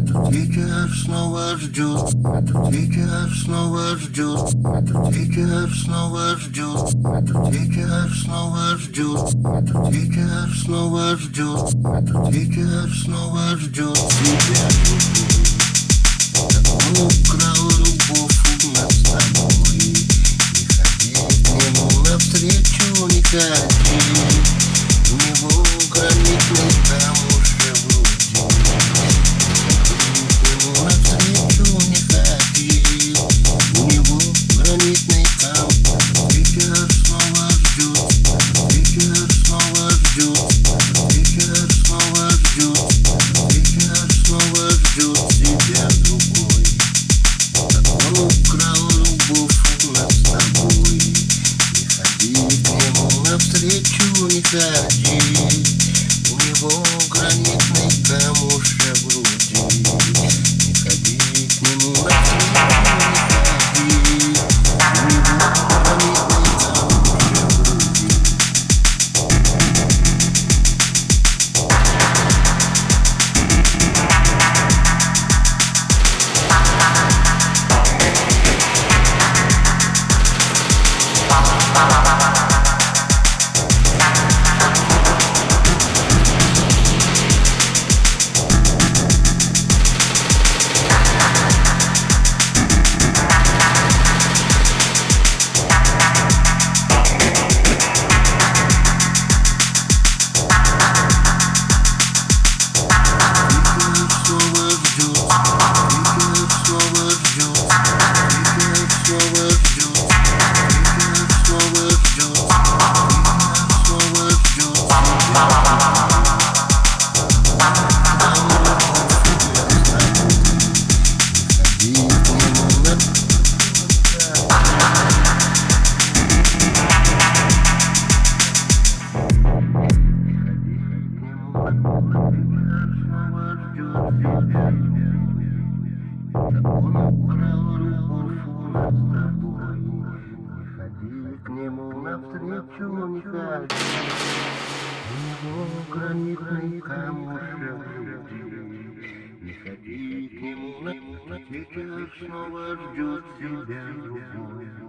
Этот вечер снова ждет, этот вечер снова ждет, этот вечер снова ждет, этот вечер снова ждет, этот вечер снова ждет, этот вечер снова ждет. Тебя. Он украл навстречу, не ходи. У него гранитный камушек навстречу не ходи. У него гранитный камушек. Не ходи к нему на вечер снова ждет тебя другой.